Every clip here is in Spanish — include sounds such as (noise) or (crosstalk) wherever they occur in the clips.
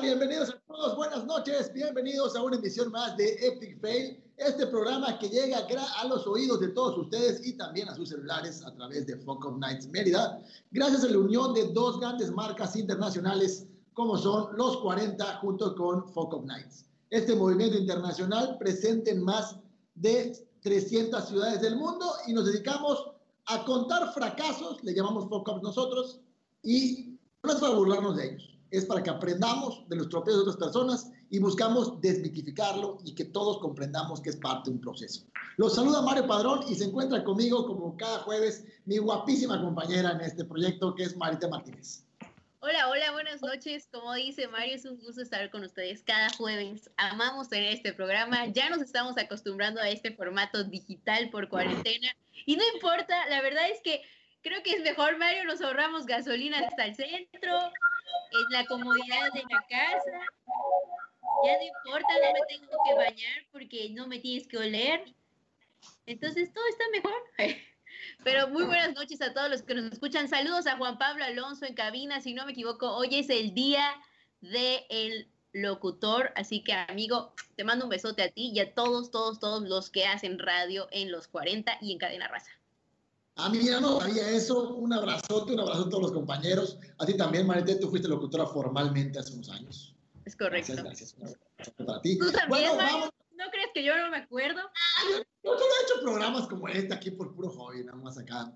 bienvenidos a todos, buenas noches, bienvenidos a una emisión más de Epic Fail, este programa que llega a los oídos de todos ustedes y también a sus celulares a través de Focus Nights Mérida, gracias a la unión de dos grandes marcas internacionales como son los 40 junto con Focus Nights. Este movimiento internacional presente en más de 300 ciudades del mundo y nos dedicamos a contar fracasos, le llamamos Focus nosotros, y no es para burlarnos de ellos es para que aprendamos de los tropeos de otras personas y buscamos desmitificarlo y que todos comprendamos que es parte de un proceso. Los saluda Mario Padrón y se encuentra conmigo como cada jueves mi guapísima compañera en este proyecto que es Marita Martínez. Hola, hola, buenas noches. Como dice Mario, es un gusto estar con ustedes cada jueves. Amamos tener este programa. Ya nos estamos acostumbrando a este formato digital por cuarentena. Y no importa, la verdad es que creo que es mejor, Mario, nos ahorramos gasolina hasta el centro, es la comodidad de la casa. Ya no importa, no me tengo que bañar porque no me tienes que oler. Entonces todo está mejor. (laughs) Pero muy buenas noches a todos los que nos escuchan. Saludos a Juan Pablo Alonso en cabina. Si no me equivoco, hoy es el día del locutor. Así que, amigo, te mando un besote a ti y a todos, todos, todos los que hacen radio en los 40 y en Cadena Raza. A mí ya no sabía eso. Un abrazote, un abrazo a todos los compañeros. A ti también, Marité, tú fuiste locutora formalmente hace unos años. Es correcto. Gracias, gracias. Para ti. ¿Tú también, bueno, ¿No crees que yo no me acuerdo? Yo, solo he hecho programas como este aquí por puro hobby, nada más acá.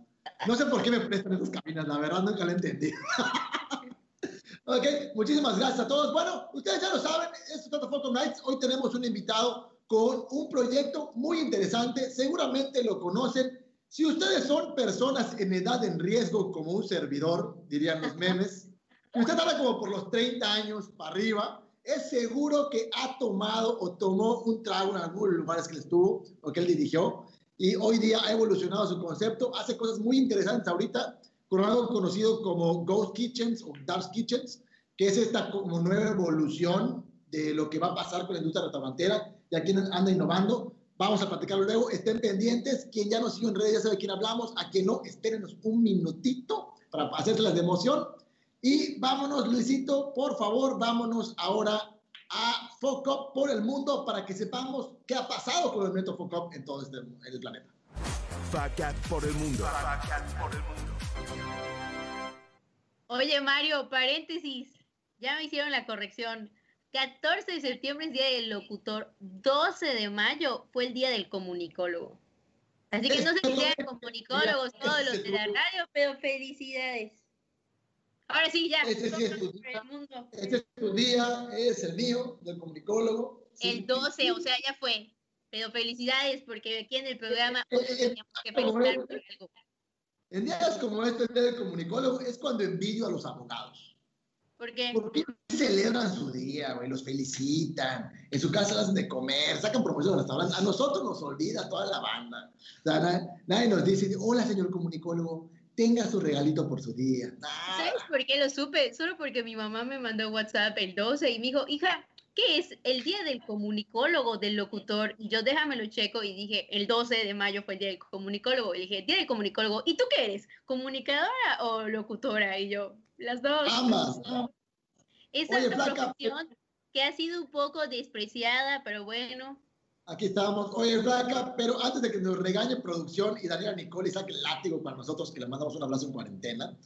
No sé por qué me prestan esas cabinas, la verdad nunca lo entendí. (laughs) ok, muchísimas gracias a todos. Bueno, ustedes ya lo saben, esto es Tata Photo Nights. Hoy tenemos un invitado con un proyecto muy interesante. Seguramente lo conocen si ustedes son personas en edad en riesgo como un servidor, dirían los memes, usted habla como por los 30 años para arriba, es seguro que ha tomado o tomó un trago en algunos lugares que estuvo o que él dirigió y hoy día ha evolucionado su concepto, hace cosas muy interesantes ahorita con algo conocido como Ghost Kitchens o Dark Kitchens, que es esta como nueva evolución de lo que va a pasar con la industria restaurantera y aquí anda innovando. Vamos a platicarlo luego. Estén pendientes. Quien ya nos siguió en redes ya sabe quién hablamos. A quien no, espérenos un minutito para las de emoción. Y vámonos, Luisito, por favor, vámonos ahora a Focop por el mundo para que sepamos qué ha pasado con el movimiento Focop en todo este el planeta. Facat por el mundo. por el mundo. Oye, Mario, paréntesis. Ya me hicieron la corrección. 14 de septiembre es Día del Locutor, 12 de mayo fue el Día del Comunicólogo. Así que no se (laughs) crean comunicólogos todos los de la radio, pero felicidades. Ahora sí, ya. Este, es tu, día, este es tu día, es el mío, del comunicólogo. El 12, o sea, ya fue. Pero felicidades, porque aquí en el programa eh, eh, teníamos que felicitar por algo. En días como este, el día del comunicólogo, es cuando envidio a los abogados. ¿Por qué? Porque celebran su día, güey, los felicitan, en su casa hacen de comer, sacan promociones de restaurantes. A nosotros nos olvida toda la banda. O sea, nadie, nos dice, hola, señor comunicólogo, tenga su regalito por su día. ¿Sabes por qué lo supe? Solo porque mi mamá me mandó WhatsApp el 12 y me dijo, hija, ¿qué es el día del comunicólogo, del locutor? Y yo déjamelo checo y dije, el 12 de mayo fue el día del comunicólogo. Y dije, día del comunicólogo, ¿y tú qué eres? ¿Comunicadora o locutora? Y yo, las dos. Ambas. Esa es una profesión que ha sido un poco despreciada, pero bueno. Aquí estamos. Oye, Flaca, pero antes de que nos regañe producción y Daniela Nicole y saque el látigo para nosotros, que le mandamos un abrazo en cuarentena,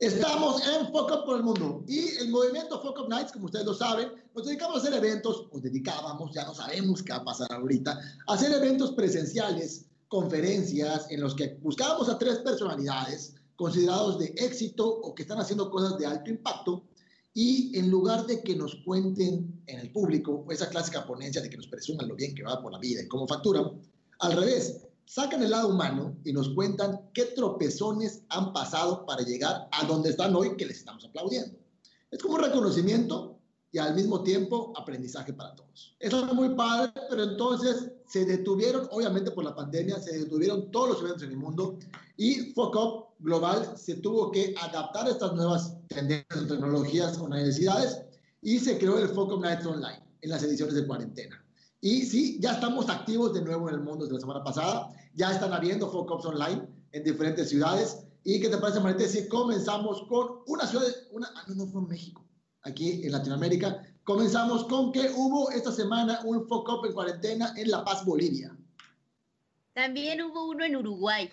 estamos en Focus por el Mundo. Y el movimiento Focus Nights, como ustedes lo saben, nos dedicamos a hacer eventos, nos dedicábamos, ya no sabemos qué va a pasar ahorita, a hacer eventos presenciales, conferencias, en los que buscábamos a tres personalidades considerados de éxito o que están haciendo cosas de alto impacto y en lugar de que nos cuenten en el público esa clásica ponencia de que nos presuman lo bien que va por la vida y cómo facturan, al revés, sacan el lado humano y nos cuentan qué tropezones han pasado para llegar a donde están hoy que les estamos aplaudiendo. Es como un reconocimiento y al mismo tiempo aprendizaje para todos. Eso es muy padre, pero entonces se detuvieron, obviamente por la pandemia, se detuvieron todos los eventos en el mundo y FOCOP Global se tuvo que adaptar a estas nuevas tendencias, tecnologías o necesidades y se creó el FOCOP Nights Online en las ediciones de cuarentena. Y sí, ya estamos activos de nuevo en el mundo desde la semana pasada, ya están habiendo FOCOPs online en diferentes ciudades. ¿Y qué te parece, Marité, si comenzamos con una ciudad, una, ah, no, no fue México, aquí en Latinoamérica. Comenzamos con que hubo esta semana un FOCOP en cuarentena en La Paz, Bolivia. También hubo uno en Uruguay.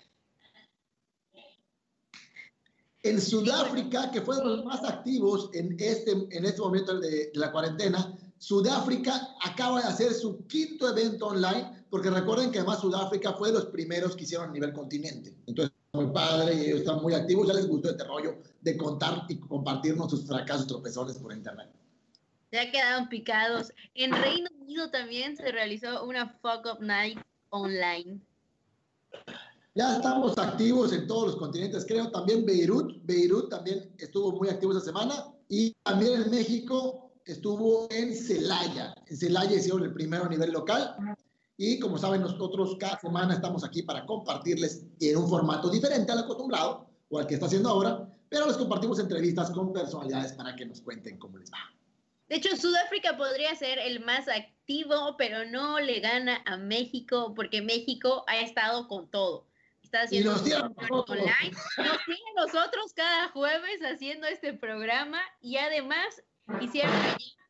En Sudáfrica, que fue de los más activos en este, en este momento de, de la cuarentena, Sudáfrica acaba de hacer su quinto evento online, porque recuerden que además Sudáfrica fue de los primeros que hicieron a nivel continente. Entonces, muy padre y ellos están muy activos. Ya les gustó este rollo de contar y compartirnos sus fracasos tropezones por internet. Ya quedaron picados. En Reino Unido también se realizó una Fuck Up Night online. Ya estamos activos en todos los continentes, creo. También Beirut, Beirut también estuvo muy activo esa semana. Y también en México estuvo en Celaya. En Celaya hicieron el primero a nivel local. Y como saben, nosotros cada semana estamos aquí para compartirles en un formato diferente al acostumbrado o al que está haciendo ahora, pero les compartimos entrevistas con personalidades para que nos cuenten cómo les va. De hecho, Sudáfrica podría ser el más activo, pero no le gana a México porque México ha estado con todo. Está haciendo y online. Nos tiene nosotros cada jueves haciendo este programa y además hicieron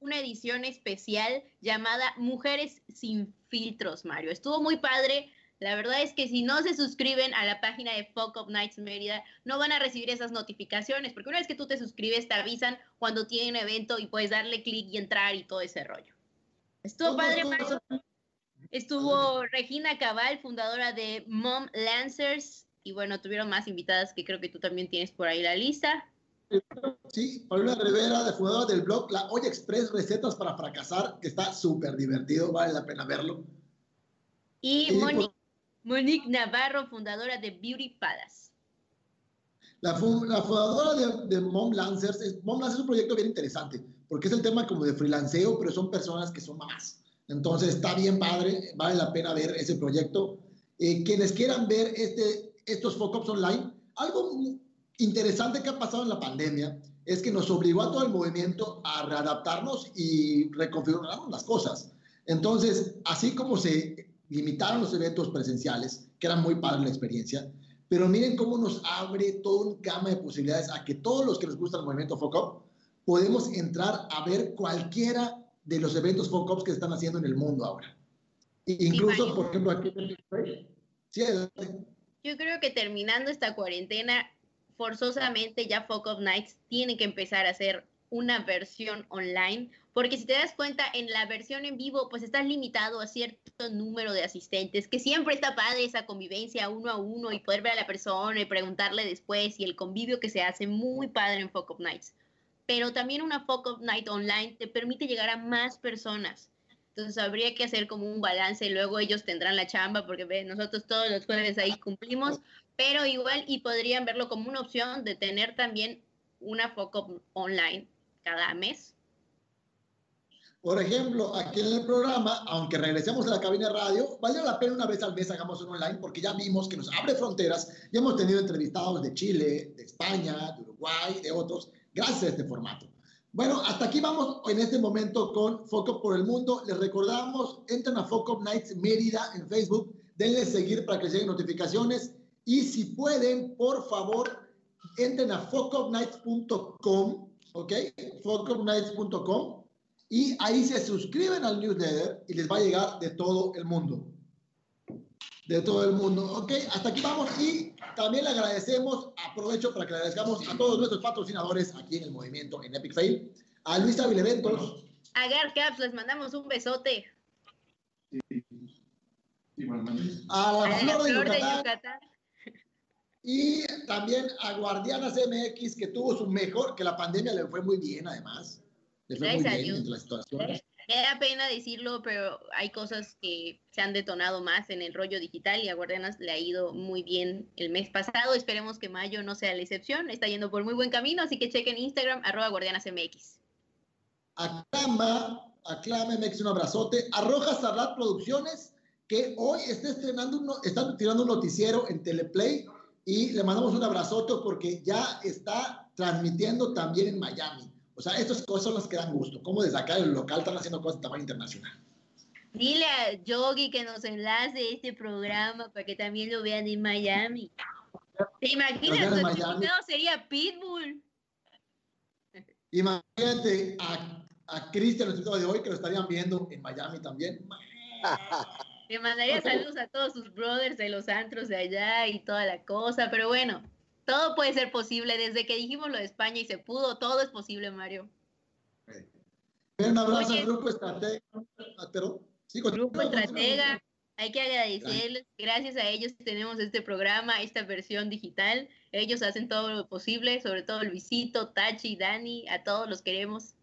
una edición especial llamada Mujeres sin filtros, Mario. Estuvo muy padre. La verdad es que si no se suscriben a la página de Fuck Up Nights Mérida, no van a recibir esas notificaciones, porque una vez que tú te suscribes, te avisan cuando tienen evento y puedes darle clic y entrar y todo ese rollo. Estuvo padre, Mario. Estuvo Regina Cabal, fundadora de Mom Lancers, y bueno, tuvieron más invitadas que creo que tú también tienes por ahí la lista. Sí, Paula Rivera, de fundadora del blog La Olla Express, recetas para fracasar, que está súper divertido, vale la pena verlo. Y, y Monique, Monique, Navarro, fundadora de Beauty Palace. La, la fundadora de, de, Mom Lancers, es, Mom Lancers es un proyecto bien interesante, porque es el tema como de freelanceo, pero son personas que son mamás. Entonces está bien padre, vale la pena ver ese proyecto. Eh, quienes quieran ver este, estos focus online, algo interesante que ha pasado en la pandemia es que nos obligó a todo el movimiento a readaptarnos y reconfigurar las cosas. Entonces, así como se limitaron los eventos presenciales, que era muy padre la experiencia, pero miren cómo nos abre todo un gama de posibilidades a que todos los que nos gusta el movimiento FOCOP podemos entrar a ver cualquiera de los eventos FOCOPs que se están haciendo en el mundo ahora. Incluso, sí, por ejemplo, aquí en sí, Yo creo que terminando esta cuarentena, forzosamente ya Fuck Up Nights tiene que empezar a hacer una versión online, porque si te das cuenta, en la versión en vivo, pues estás limitado a cierto número de asistentes, que siempre está padre esa convivencia uno a uno y poder ver a la persona y preguntarle después y el convivio que se hace muy padre en Fuck Up Nights. Pero también una Fuck Up Night online te permite llegar a más personas. Entonces habría que hacer como un balance, luego ellos tendrán la chamba, porque ve, nosotros todos los jueves ahí cumplimos, pero igual y podrían verlo como una opción de tener también una foco online cada mes. Por ejemplo, aquí en el programa, aunque regresemos a la cabina de radio, vale la pena una vez al mes hagamos un online porque ya vimos que nos abre fronteras y hemos tenido entrevistados de Chile, de España, de Uruguay, de otros, gracias a este formato. Bueno, hasta aquí vamos en este momento con Foco por el Mundo. Les recordamos, entren a Foco Nights Mérida en Facebook, denle seguir para que lleguen notificaciones y si pueden, por favor, entren a focusnights.com, ¿ok? focusnights.com y ahí se suscriben al newsletter y les va a llegar de todo el mundo. De todo el mundo. Ok, hasta aquí vamos y también le agradecemos, aprovecho para que le agradezcamos a todos nuestros patrocinadores aquí en el movimiento en Epic Fail, a Luis Eventos. A Caps, les mandamos un besote. Sí. Sí, bueno, a la, a Flor, la de, Flor Yucatán, de Yucatán. Y también a Guardianas MX, que tuvo su mejor, que la pandemia le fue muy bien además. Le fue Gracias muy bien en la situación. Me da pena decirlo, pero hay cosas que se han detonado más en el rollo digital y a Guardianas le ha ido muy bien el mes pasado. Esperemos que mayo no sea la excepción. Está yendo por muy buen camino, así que chequen Instagram, arroba guardianasmx. Aclama, aclama MX un abrazote. Arroja Sarlat Producciones, que hoy está estrenando, uno, está tirando un noticiero en Teleplay y le mandamos un abrazote porque ya está transmitiendo también en Miami. O sea, estas cosas son las que dan gusto. Como desde acá el local están haciendo cosas de tamaño internacional. Dile a Yogi que nos enlace este programa para que también lo vean en Miami. ¿Te imaginas? Nuestro invitado sería Pitbull. Imagínate a, a Cristian, nuestro de hoy, que lo estarían viendo en Miami también. Le mandaría (laughs) saludos a todos sus brothers de los antros de allá y toda la cosa, pero bueno, todo puede ser posible. Desde que dijimos lo de España y se pudo, todo es posible, Mario. Un abrazo al Grupo Estratega. Sí, Grupo Estratega. Hay que agradecerles. Gracias a ellos tenemos este programa, esta versión digital. Ellos hacen todo lo posible, sobre todo Luisito, Tachi, Dani, a todos los queremos.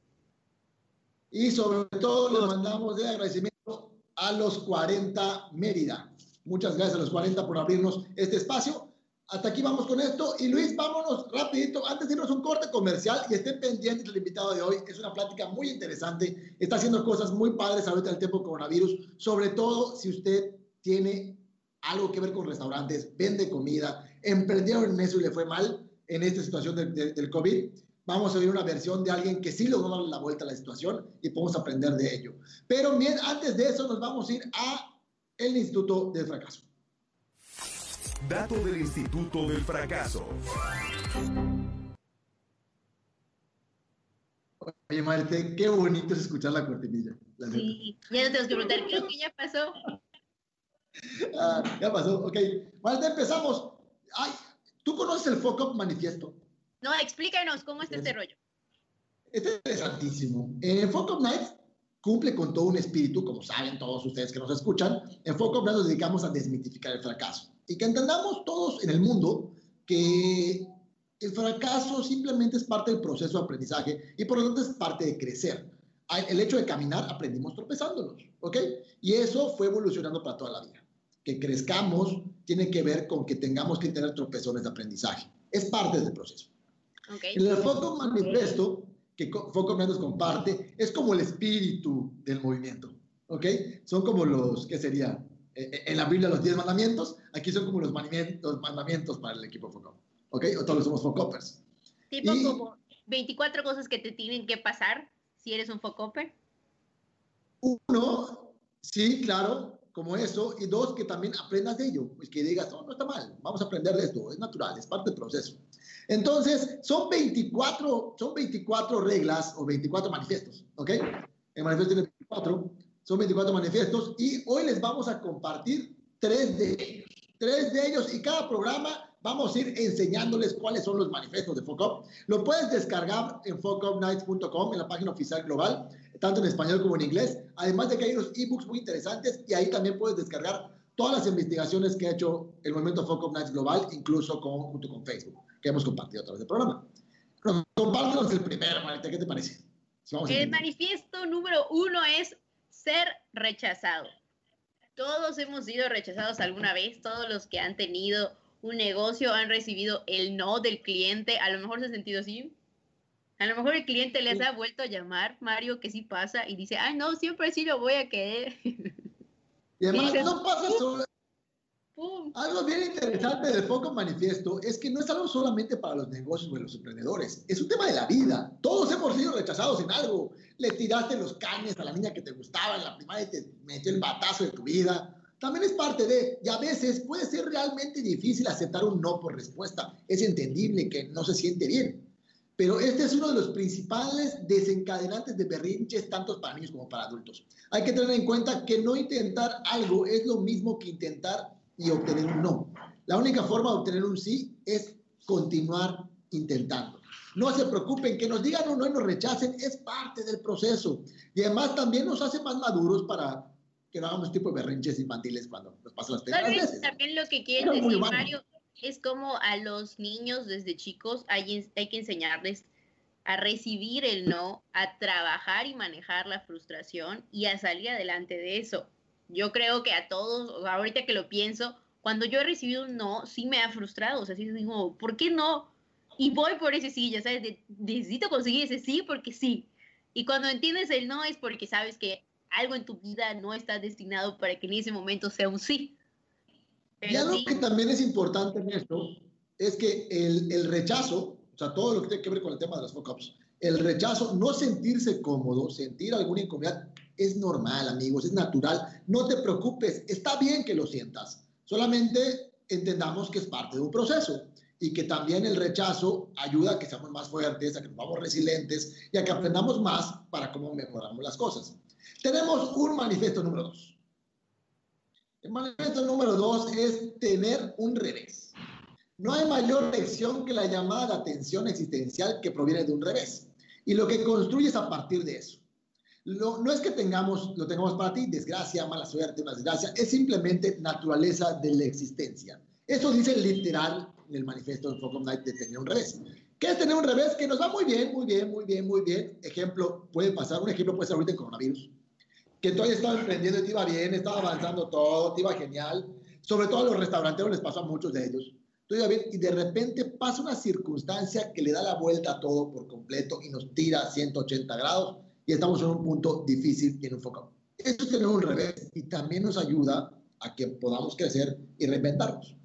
Y sobre todo les mandamos de agradecimiento a los 40 Mérida. Muchas gracias a los 40 por abrirnos este espacio hasta aquí vamos con esto. Y Luis, vámonos rapidito, antes de irnos un corte comercial y estén pendientes del invitado de hoy. Es una plática muy interesante. Está haciendo cosas muy padres ahorita en el tiempo coronavirus. Sobre todo si usted tiene algo que ver con restaurantes, vende comida, emprendieron en eso y le fue mal en esta situación del COVID. Vamos a ver una versión de alguien que sí logró darle la vuelta a la situación y podemos aprender de ello. Pero bien, antes de eso nos vamos a ir a el Instituto del Fracaso. Dato del Instituto del Fracaso. Oye, Marte, qué bonito es escuchar la cortinilla. sí, ya no tenemos que preguntar, creo que ya pasó. Ah, ya pasó, ok. Marte, empezamos. Ay, ¿Tú conoces el Focus Manifiesto? No, explícanos cómo es este rollo. Es interesantísimo. En Focus Nights cumple con todo un espíritu, como saben todos ustedes que nos escuchan. En Focus Nights nos dedicamos a desmitificar el fracaso y que entendamos todos en el mundo que el fracaso simplemente es parte del proceso de aprendizaje y por lo tanto es parte de crecer. El hecho de caminar aprendimos tropezándonos, ¿ok? Y eso fue evolucionando para toda la vida. Que crezcamos tiene que ver con que tengamos que tener tropezones de aprendizaje. Es parte del proceso. Okay. El foco manifiesto que Foco nos comparte es como el espíritu del movimiento, ¿ok? Son como los, ¿qué sería? En la Biblia los 10 mandamientos, aquí son como los mandamientos, mandamientos para el equipo Focop. ¿Ok? O todos somos Focopers. Tipo como 24 cosas que te tienen que pasar si eres un Focoper. Uno, sí, claro, como eso. Y dos, que también aprendas de ello. Pues que digas, no, no está mal, vamos a aprender de esto, es natural, es parte del proceso. Entonces, son 24, son 24 reglas o 24 manifiestos, ¿ok? El manifiesto tiene 24 son 24 manifiestos y hoy les vamos a compartir tres de ellos. Tres de ellos y cada programa vamos a ir enseñándoles cuáles son los manifiestos de FOCOP. Lo puedes descargar en focopnights.com, en la página oficial global, tanto en español como en inglés. Además de que hay unos ebooks muy interesantes y ahí también puedes descargar todas las investigaciones que ha hecho el movimiento FOCOP Nights Global, incluso con, junto con Facebook, que hemos compartido a través del programa. Compártenos el primero, Marita, ¿qué te parece? el manifiesto número uno es ser rechazado. Todos hemos sido rechazados alguna vez, todos los que han tenido un negocio han recibido el no del cliente, a lo mejor se ha sentido así. A lo mejor el cliente les ha vuelto a llamar, Mario, que sí pasa, y dice, ay, no, siempre sí lo voy a querer. Y además no pasa solo, algo bien interesante del Foco Manifiesto es que no es algo solamente para los negocios o los emprendedores, es un tema de la vida. Todos hemos sido rechazados en algo. Le tiraste los cañes a la niña que te gustaba en la primaria y te metió el batazo de tu vida. También es parte de, y a veces puede ser realmente difícil aceptar un no por respuesta. Es entendible que no se siente bien. Pero este es uno de los principales desencadenantes de berrinches, tanto para niños como para adultos. Hay que tener en cuenta que no intentar algo es lo mismo que intentar y obtener un no. La única forma de obtener un sí es continuar intentando. No se preocupen, que nos digan un no y nos rechacen, es parte del proceso. Y además también nos hace más maduros para que no hagamos tipo de berrinches infantiles cuando nos pasan las primeras veces. También lo que quieren decir, Mario, es como a los niños desde chicos hay, hay que enseñarles a recibir el no, a trabajar y manejar la frustración y a salir adelante de eso yo creo que a todos, ahorita que lo pienso, cuando yo he recibido un no, sí me ha frustrado, o sea, sí digo, ¿por qué no? Y voy por ese sí, ya sabes, necesito conseguir ese sí porque sí. Y cuando entiendes el no es porque sabes que algo en tu vida no está destinado para que en ese momento sea un sí. y algo que también es importante en esto es que el, el, rechazo, o sea, todo lo que tiene que ver con el tema de las fuck-ups, el rechazo, no sentirse cómodo, sentir alguna incomodidad, es normal, amigos, es natural. No te preocupes, está bien que lo sientas. Solamente entendamos que es parte de un proceso. Y que también el rechazo ayuda a que seamos más fuertes, a que nos vamos resilientes y a que aprendamos más para cómo mejoramos las cosas. Tenemos un manifiesto número dos. El manifiesto número dos es tener un revés. No hay mayor lección que la llamada atención existencial que proviene de un revés. Y lo que construyes a partir de eso. no es que tengamos, lo tengamos para ti, desgracia, mala suerte, una desgracia, es simplemente naturaleza de la existencia. Eso dice literal en el manifiesto de Focus Night de tener un revés. ¿Qué es tener un revés? Que nos va muy bien, muy bien, muy bien, muy bien. Ejemplo, puede pasar, un ejemplo puede ser ahorita el coronavirus. Que hayas estado emprendiendo y te iba bien, estaba avanzando todo, te iba genial. Sobre todo a los restauranteros les pasó a muchos de ellos. Tú iba bien y de repente pasa una circunstancia que le da la vuelta a todo por completo y nos tira 180 grados y estamos en un punto difícil y en un foco. Eso es tener un revés y también nos ayuda a que podamos crecer y reinventarnos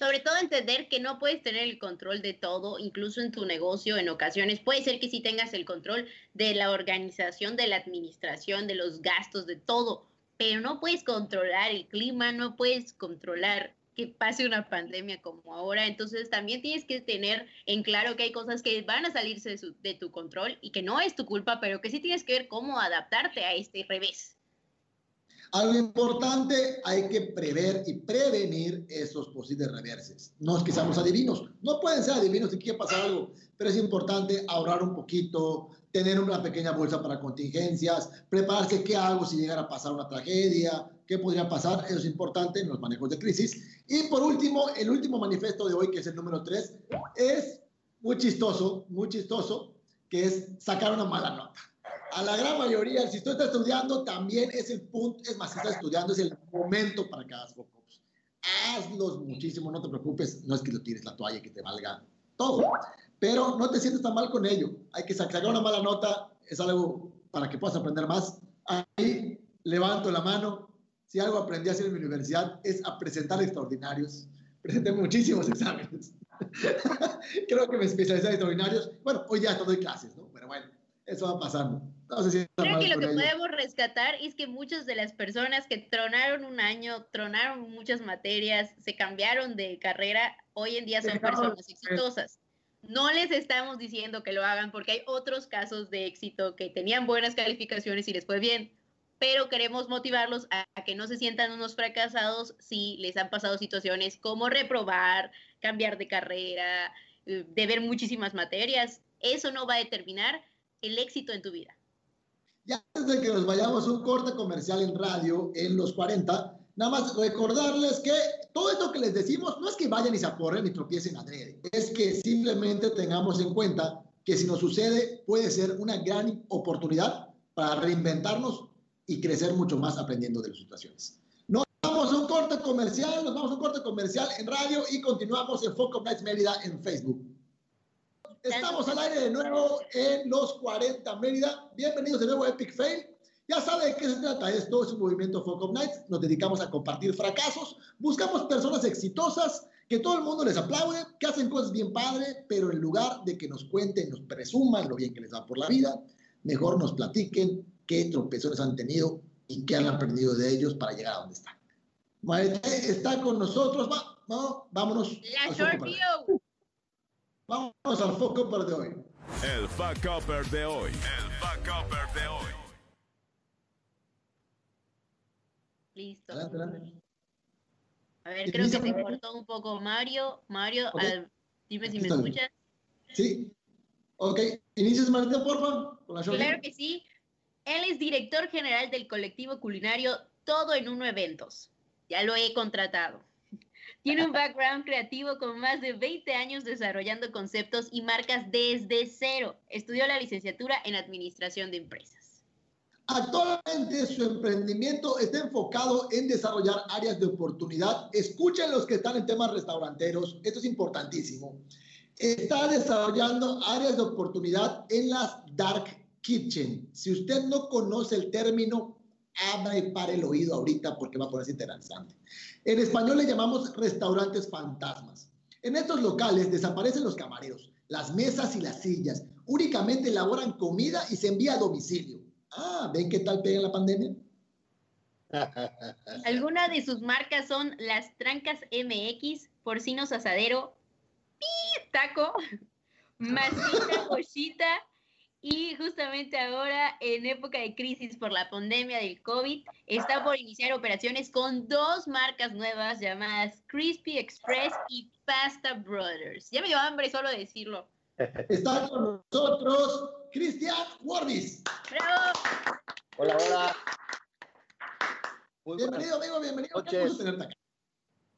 sobre todo entender que no puedes tener el control de todo, incluso en tu negocio en ocasiones. Puede ser que sí tengas el control de la organización, de la administración, de los gastos, de todo, pero no puedes controlar el clima, no puedes controlar que pase una pandemia como ahora. Entonces también tienes que tener en claro que hay cosas que van a salirse de, de tu control y que no es tu culpa, pero que sí tienes que ver cómo adaptarte a este revés. Algo importante, hay que prever y prevenir esos posibles reverses. No es que seamos adivinos, no pueden ser adivinos si quiere pasar algo, pero es importante ahorrar un poquito, tener una pequeña bolsa para contingencias, prepararse qué hago si llegara a pasar una tragedia, qué podría pasar, eso es importante en los manejos de crisis. Y por último, el último manifiesto de hoy, que es el número 3, es muy chistoso, muy chistoso, que es sacar una mala nota a la gran mayoría, si tú estás estudiando, también es el punto, es más, si estás estudiando, es el momento para que hagas focos. Hazlos muchísimo, no te preocupes, no es que lo tires la toalla que te valga todo, pero no te sientes tan mal con ello. Hay que sacar una mala nota, es algo para que puedas aprender más. Ahí levanto la mano. Si algo aprendí a hacer en mi universidad es a presentar extraordinarios. Presenté muchísimos exámenes. (laughs) Creo que me especialicé en extraordinarios. Bueno, hoy ya te doy clases, ¿no? Pero bueno, eso va pasando. Creo que lo que podemos rescatar es que muchas de las personas que tronaron un año, tronaron muchas materias, se cambiaron de carrera, hoy en día son personas exitosas. No les estamos diciendo que lo hagan porque hay otros casos de éxito que tenían buenas calificaciones y les fue bien, pero queremos motivarlos a, que no se sientan unos fracasados si les han pasado situaciones como reprobar, cambiar de carrera, eh, deber muchísimas materias. Eso no va a determinar el éxito en tu vida. Ya antes de que nos vayamos un corte comercial en radio en los 40, nada más recordarles que todo esto que les decimos no es que vayan y se aporren y tropiecen adrede, es que simplemente tengamos en cuenta que si nos sucede puede ser una gran oportunidad para reinventarnos y crecer mucho más aprendiendo de las situaciones. Nos vamos a un corte comercial, nos vamos a un corte comercial en radio y continuamos en Nights Mérida en Facebook. Estamos al aire de nuevo en los 40 Mérida. Bienvenidos de nuevo a Epic Fail. Ya saben de qué se trata esto, es un movimiento Focus Nights. Nos dedicamos a compartir fracasos. Buscamos personas exitosas que todo el mundo les aplaude, que hacen cosas bien padre, pero en lugar de que nos cuenten, nos presuman lo bien que les va por la vida, mejor nos platiquen qué tropezones han tenido y qué han aprendido de ellos para llegar a donde están. Maete está con nosotros. Va, vámonos. La short view. Vamos al Fuck Upper de hoy. El Fuck Upper de hoy. El Fuck Upper de hoy. Listo. A ver, creo que se cortó un poco Mario. Mario, dime si me escuchas. Sí. Ok, inicias Marta, por favor. claro que sí. Él es director general del colectivo culinario Todo en Uno Eventos. Ya lo he contratado. Tiene un background creativo con más de 20 años desarrollando conceptos y marcas desde cero. Estudió la licenciatura en Administración de Empresas. Actualmente su emprendimiento está enfocado en desarrollar áreas de oportunidad. Escuchen los que están en temas restauranteros, esto es importantísimo. Está desarrollando áreas de oportunidad en las dark kitchen. Si usted no conoce el término, abra y pare el oído ahorita porque va a ponerse interesante. En español le llamamos restaurantes fantasmas. En estos locales desaparecen los camareros, las mesas y las sillas. Únicamente elaboran comida y se envía a domicilio. Ah, ¿ven qué tal pega la pandemia? (laughs) Algunas de sus marcas son Las Trancas MX, porcinos asadero, taco, (laughs) masita, cochita y justamente ahora, en época de crisis por la pandemia del COVID, está por iniciar operaciones con dos marcas nuevas llamadas Crispy Express y Pasta Brothers. Ya me dio hambre solo decirlo. (laughs) Está con nosotros Cristian Wardis. ¡Bravo! Hola, hola. Muy bienvenido, amigo, bienvenido. Noches.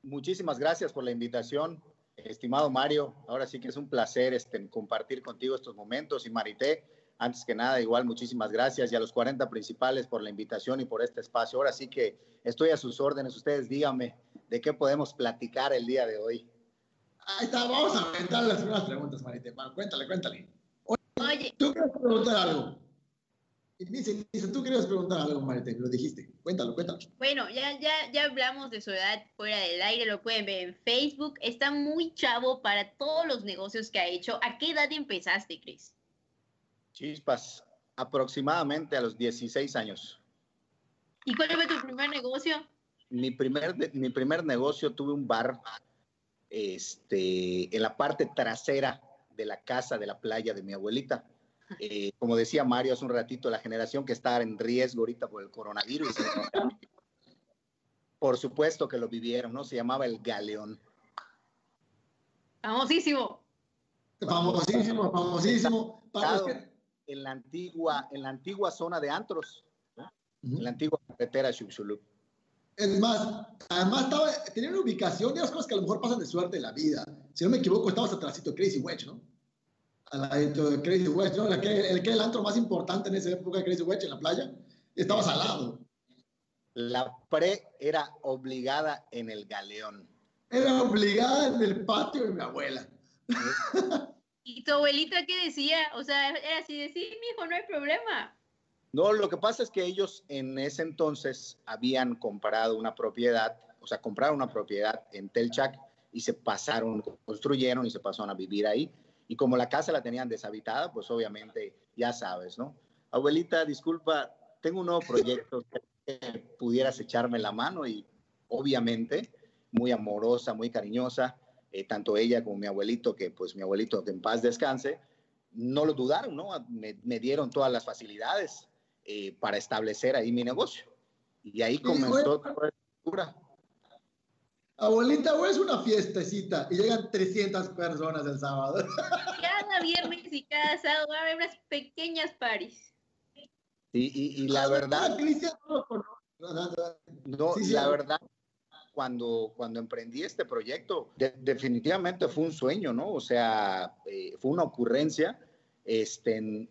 Muchísimas gracias por la invitación, estimado Mario. Ahora sí que es un placer este, compartir contigo estos momentos. Y Marité, antes que nada, igual muchísimas gracias y a los 40 principales por la invitación y por este espacio. Ahora sí que estoy a sus órdenes. Ustedes díganme de qué podemos platicar el día de hoy. Ahí está, vamos a aventar las primeras preguntas, Marite. Cuéntale, cuéntale. Oye, ¿Tú quieres preguntar algo? Dice, dice, tú querías preguntar algo, Marite, lo dijiste. Cuéntalo, cuéntalo. Bueno, ya, ya, ya hablamos de su edad fuera del aire, lo pueden ver en Facebook. Está muy chavo para todos los negocios que ha hecho. ¿A qué edad empezaste, Chris? Chispas, aproximadamente a los 16 años. ¿Y cuál fue tu primer negocio? Mi primer, mi primer negocio tuve un bar este, en la parte trasera de la casa de la playa de mi abuelita. Eh, como decía Mario hace un ratito, la generación que está en riesgo ahorita por el coronavirus. por supuesto que lo vivieron, ¿no? Se llamaba el Galeón. Famosísimo. Famosísimo, famosísimo. En la antigua, en la antigua zona de Antros, en la antigua carretera Xuxulú. Es más, además estaba, tenía una ubicación de las cosas que a lo mejor pasan de suerte en la vida. Si no me equivoco, estabas atrásito de Crazy Wedge, ¿no? Al lado de Crazy Wedge, ¿no? El que, el antro más importante en esa época de Crazy Wedge, en la playa, estabas al lado. La pre era obligada en el galeón. Era obligada en el patio de mi abuela. ¿Y tu abuelita qué decía? O sea, era así de, sí, hijo, no hay problema. No, lo que pasa es que ellos en ese entonces habían comprado una propiedad, o sea, compraron una propiedad en Telchac y se pasaron, construyeron y se pasaron a vivir ahí. Y como la casa la tenían deshabitada, pues obviamente ya sabes, ¿no? Abuelita, disculpa, tengo un nuevo proyecto que pudieras echarme la mano y obviamente muy amorosa, muy cariñosa, eh, tanto ella como mi abuelito, que pues mi abuelito que en paz descanse, no lo dudaron, ¿no? Me, me dieron todas las facilidades eh, para establecer ahí mi negocio. Y ahí comenzó toda la locura. Abuelita, hoy es una fiestecita y llegan 300 personas el sábado. (laughs) Cada viernes y cada sábado va a haber unas pequeñas paris. Y, y, y la verdad... No, sí, sí, la verdad, cuando, cuando emprendí este proyecto, de, definitivamente fue un sueño, ¿no? O sea, eh, fue una ocurrencia. Este,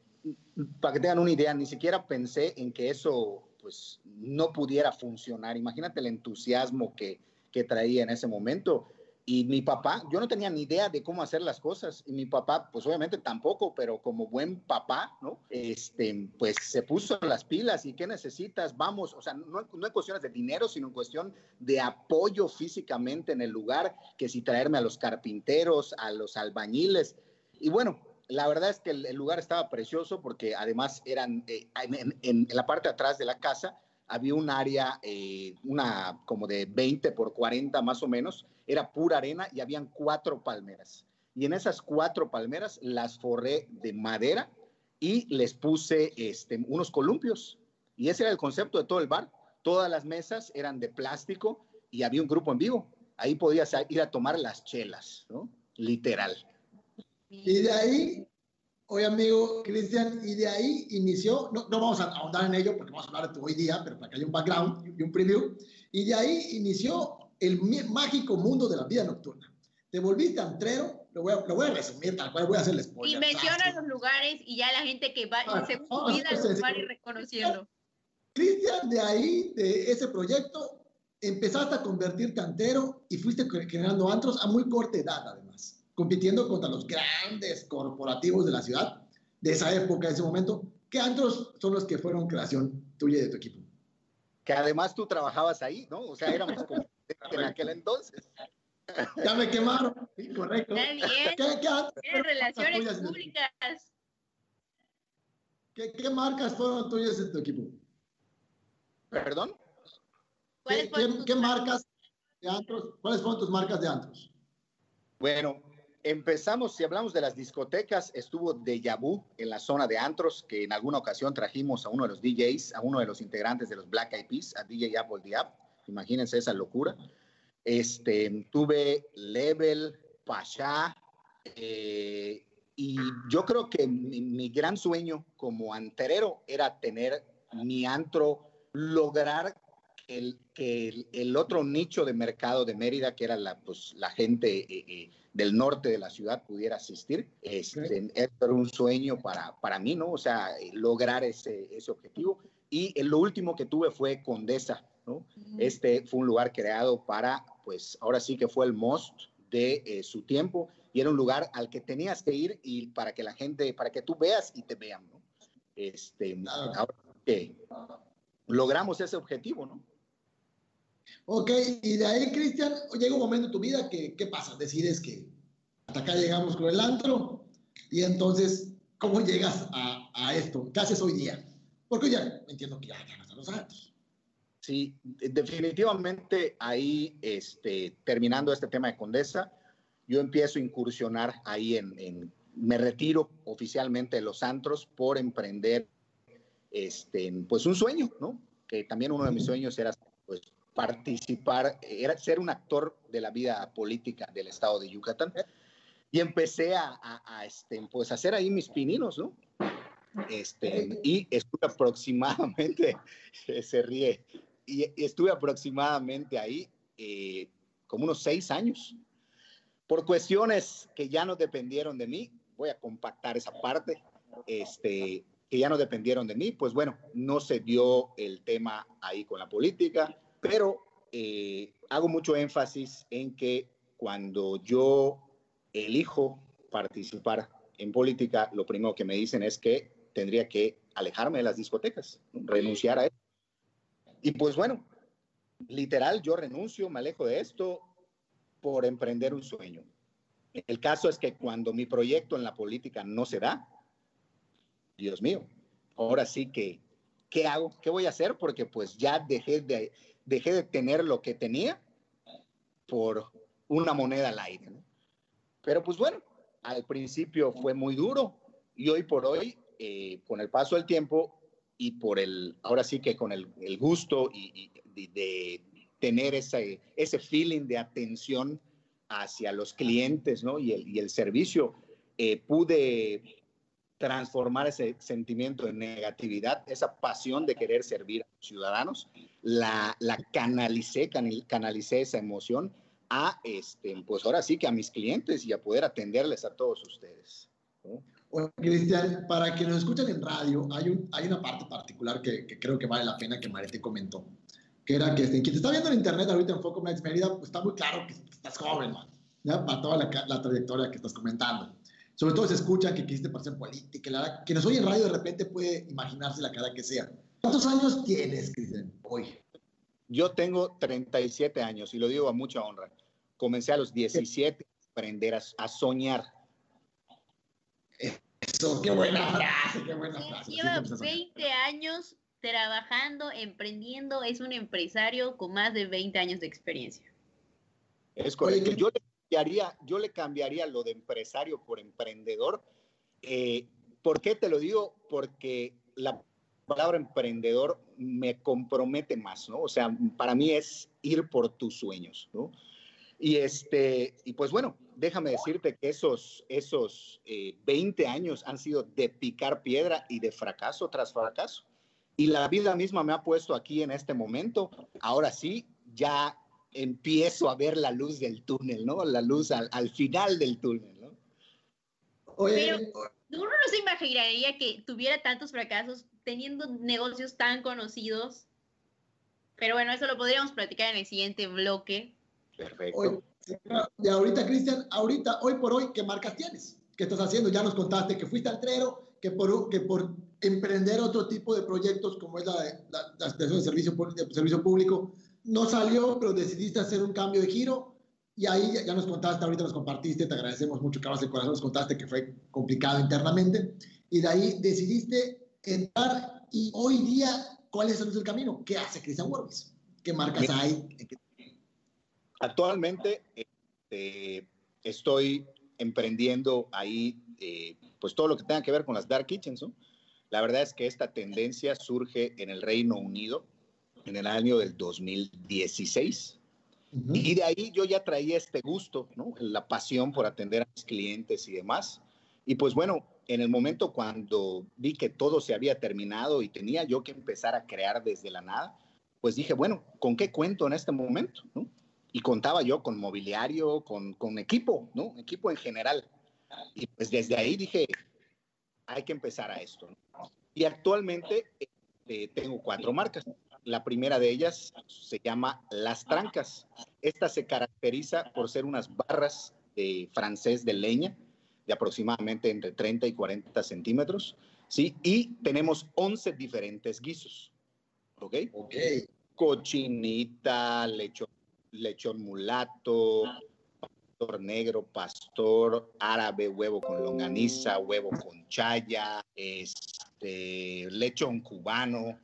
para que tengan una idea, ni siquiera pensé en que eso pues no pudiera funcionar. Imagínate el entusiasmo que, que traía en ese momento. Y mi papá, yo no tenía ni idea de cómo hacer las cosas. Y mi papá, pues obviamente tampoco, pero como buen papá, ¿no? Este, pues se puso las pilas. ¿Y qué necesitas? Vamos, o sea, no, no en cuestiones de dinero, sino en cuestión de apoyo físicamente en el lugar, que si traerme a los carpinteros, a los albañiles. Y bueno, la verdad es que el, lugar estaba precioso porque además eran eh, en, la parte atrás de la casa había un área, eh, una como de 20 por 40 más o menos, era pura arena y habían cuatro palmeras. Y en esas cuatro palmeras las forré de madera y les puse este, unos columpios. Y ese era el concepto de todo el bar. Todas las mesas eran de plástico y había un grupo en vivo. Ahí podías ir a tomar las chelas, ¿no? Literal. Y de ahí, oye amigo Cristian, y de ahí inició, no, no, vamos a ahondar en ello porque vamos a hablar de hoy día, pero para que haya un background y un preview, y de ahí inició el mágico mundo de la vida nocturna. Te volviste antrero, lo voy a, lo voy a resumir tal cual, voy a hacer el spoiler. Y menciona los lugares y ya la gente que va, ah, según su vida, los va a ir reconociendo. Cristian, de ahí, de ese proyecto, empezaste a convertirte antero y fuiste generando antros a muy corta edad, además compitiendo contra los grandes corporativos de la ciudad de esa época, de ese momento. ¿Qué antros son los que fueron creación tuya y de tu equipo? Que además tú trabajabas ahí, ¿no? O sea, éramos en aquel entonces. (laughs) Ya me quemaron, sí, correcto. Está bien. ¿Qué, qué, qué relaciones públicas. ¿Qué, ¿Qué, marcas fueron tuyas en tu equipo? ¿Perdón? ¿Qué, qué marcas de antros? ¿Cuáles fueron tus marcas de antros? Bueno, empezamos, si hablamos de las discotecas, estuvo Deja Vu en la zona de antros, que en alguna ocasión trajimos a uno de los DJs, a uno de los integrantes de los Black Eyed Peas, a DJ Apple App. Imagínense esa locura. Este, tuve Level, Pasha, eh, y yo creo que mi, gran sueño como anterero era tener mi antro, lograr el, que el, otro nicho de mercado de Mérida, que era la, pues, la gente eh, eh, del norte de la ciudad, pudiera asistir. Este, era un sueño para, para mí, ¿no? O sea, lograr ese, ese objetivo. Y lo último que tuve fue Condesa, ¿no? Este fue un lugar creado para, pues ahora sí que fue el most de eh, su tiempo y era un lugar al que tenías que ir y para que la gente, para que tú veas y te vean, ¿no? Este, ahora que logramos ese objetivo, ¿no? Ok, y de ahí, Cristian, llega un momento en tu vida que, ¿qué pasa? Decides que hasta acá llegamos con el antro y entonces, ¿cómo llegas a, a esto? ¿Qué haces hoy día? Porque ya entiendo que ya, no están los antros. Sí, definitivamente ahí, este, terminando este tema de Condesa, yo empiezo a incursionar ahí en, en me retiro oficialmente de los antros por emprender este, pues un sueño, ¿no? Que también uno de mis sueños era pues participar, era ser un actor de la vida política del estado de Yucatán. Y empecé a, a, a este, pues hacer ahí mis pininos, ¿no? Este, y estuve aproximadamente, (laughs) se ríe, y estuve aproximadamente ahí eh, como unos seis años. Por cuestiones que ya no dependieron de mí, voy a compactar esa parte, este, que ya no dependieron de mí, pues bueno, no se dio el tema ahí con la política, pero eh, hago mucho énfasis en que cuando yo elijo participar en política, lo primero que me dicen es que tendría que alejarme de las discotecas, renunciar a eso. Y pues bueno, literal, yo renuncio, me alejo de esto por emprender un sueño. El caso es que cuando mi proyecto en la política no se da, Dios mío, ahora sí que, ¿qué hago? ¿Qué voy a hacer? Porque pues ya dejé de, dejé de tener lo que tenía por una moneda al aire. Pero pues bueno, al principio fue muy duro y hoy por hoy, eh, con el paso del tiempo y por el, ahora sí que con el, gusto y, de, tener ese, ese feeling de atención hacia los clientes ¿no? y, el, y el servicio, eh, pude transformar ese sentimiento de negatividad, esa pasión de querer servir a los ciudadanos, la, la canalicé, canal, canalicé esa emoción a, este, pues ahora sí que a mis clientes y a poder atenderles a todos ustedes. ¿no? Bueno, Cristian, para que nos escuchen en radio, hay, un, hay una parte particular que, que, creo que vale la pena que Marete comentó, que era que este, quien te está viendo en internet ahorita en Foco Nights Mérida, pues está muy claro que estás joven, man, ¿ya? para toda la, la trayectoria que estás comentando sobre todo se escucha que quisiste para hacer política, la, que nos oye en radio de repente puede imaginarse la cara que sea. ¿Cuántos años tienes, Cristian, hoy? Yo tengo 37 años y lo digo a mucha honra. Comencé a los 17 a aprender a, a soñar. Eso, qué buena frase, qué buena frase. Lleva 20 años trabajando, emprendiendo, es un empresario con más de 20 años de experiencia. Es correcto. Oye, yo cambiaría, yo le cambiaría lo de empresario por emprendedor. Eh, ¿Por qué te lo digo? Porque la palabra emprendedor me compromete más, ¿no? O sea, para mí es ir por tus sueños, ¿no? Y, este, y pues bueno, déjame decirte que esos, esos eh, 20 años han sido de picar piedra y de fracaso tras fracaso. Y la vida misma me ha puesto aquí en este momento. Ahora sí, ya empiezo a ver la luz del túnel, ¿no? La luz al, al final del túnel, ¿no? Oye, Pero uno no se imaginaría que tuviera tantos fracasos teniendo negocios tan conocidos. Pero bueno, eso lo podríamos platicar en el siguiente bloque. Perfecto. Oye, y ahorita, Cristian, ahorita, hoy por hoy, ¿qué marcas tienes? ¿Qué estás haciendo? Ya nos contaste que fuiste altrero, que por, que por emprender otro tipo de proyectos como es la, la, la estación de servicio, de servicio público, no salió, pero decidiste hacer un cambio de giro y ahí ya nos contaste, ahorita nos compartiste, te agradecemos mucho, Cabas de Corazón, nos contaste que fue complicado internamente y de ahí decidiste entrar y hoy día, ¿cuál es el camino? ¿Qué hace Cristian Wormis? ¿Qué marcas hay? Actualmente, este, estoy emprendiendo ahí, eh, pues todo lo que tenga que ver con las dark kitchens, ¿no? La verdad es que esta tendencia surge en el Reino Unido en el año del 2016. Y de ahí yo ya traía este gusto, ¿no? La pasión por atender a mis clientes y demás. Y pues bueno, en el momento cuando vi que todo se había terminado y tenía yo que empezar a crear desde la nada, pues dije, bueno, ¿con qué cuento en este momento? ¿no? Y contaba yo con mobiliario, con, con equipo, ¿no? Equipo en general. Y pues desde ahí dije, hay que empezar a esto. Y actualmente eh, tengo cuatro marcas. La primera de ellas se llama Las Trancas. Esta se caracteriza por ser unas barras de francés de leña de aproximadamente entre 30 y 40 centímetros, ¿sí? Y tenemos 11 diferentes guisos, ¿ok? Ok. Cochinita, lechón, lechón mulato, pastor negro, pastor árabe, huevo con longaniza, huevo con chaya, este, lechón cubano,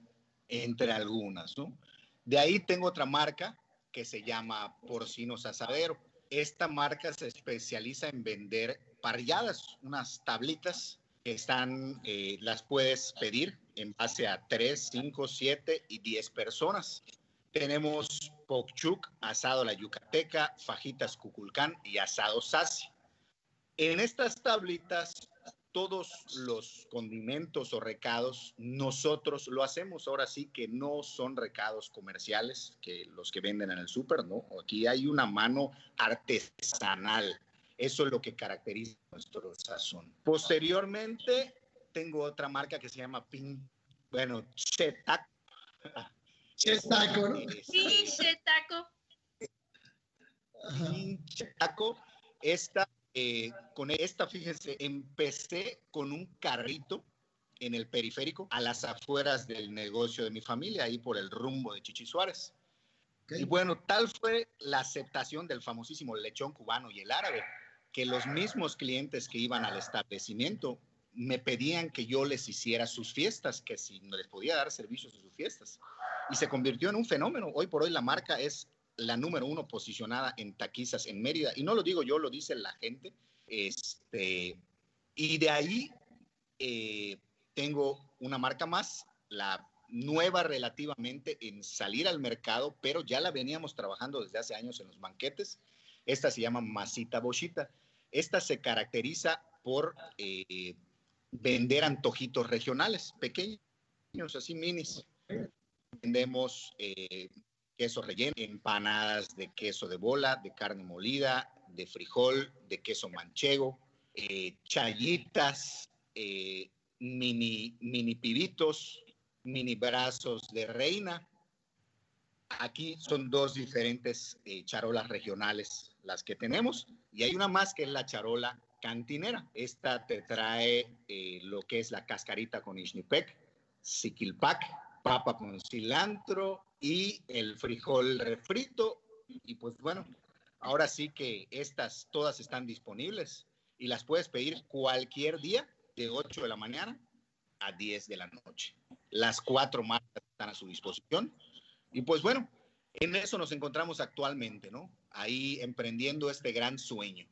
entre algunas, ¿no? De ahí tengo otra marca que se llama Porcinos Asadero. Esta marca se especializa en vender parrilladas, unas tablitas que están, eh, las puedes pedir en base a 3, 5, 7 y 10 personas. Tenemos pokchuk, asado la yucateca, fajitas cuculcán y asado sasi. En estas tablitas todos los condimentos o recados, nosotros lo hacemos ahora sí que no son recados comerciales, que los que venden en el súper, ¿no? Aquí hay una mano artesanal. Eso es lo que caracteriza nuestro sazón. Posteriormente, tengo otra marca que se llama Pin, bueno, Chetaco. Chetaco, ¿no? Sí, Chetaco. Chetaco. Esta eh, con esta, fíjense, empecé con un carrito en el periférico, a las afueras del negocio de mi familia, ahí por el rumbo de Chichi Suárez. Y bueno, tal fue la aceptación del famosísimo lechón cubano y el árabe, que los mismos clientes que iban al establecimiento me pedían que yo les hiciera sus fiestas, que si no les podía dar servicios a sus fiestas. Y se convirtió en un fenómeno. Hoy por hoy la marca es la número uno posicionada en taquizas en Mérida. Y no lo digo yo, lo dice la gente. Este, y de ahí eh, tengo una marca más, la nueva relativamente en salir al mercado, pero ya la veníamos trabajando desde hace años en los banquetes. Esta se llama Masita Bochita. Esta se caracteriza por eh, vender antojitos regionales, pequeños, así minis. Vendemos eh, queso relleno, empanadas de queso de bola, de carne molida, de frijol, de queso manchego, eh, chayitas, eh, mini, mini pibitos, mini brazos de reina. Aquí son dos diferentes eh, charolas regionales las que tenemos y hay una más que es la charola cantinera. Esta te trae lo que es la cascarita con ishnipek, siquilpac, papa con cilantro y el frijol refrito. Y pues bueno, ahora sí que estas todas están disponibles y las puedes pedir cualquier día de 8 de la mañana a 10 de la noche. Las cuatro marcas están a su disposición. Y pues bueno, en eso nos encontramos actualmente, ¿no? Ahí emprendiendo este gran sueño.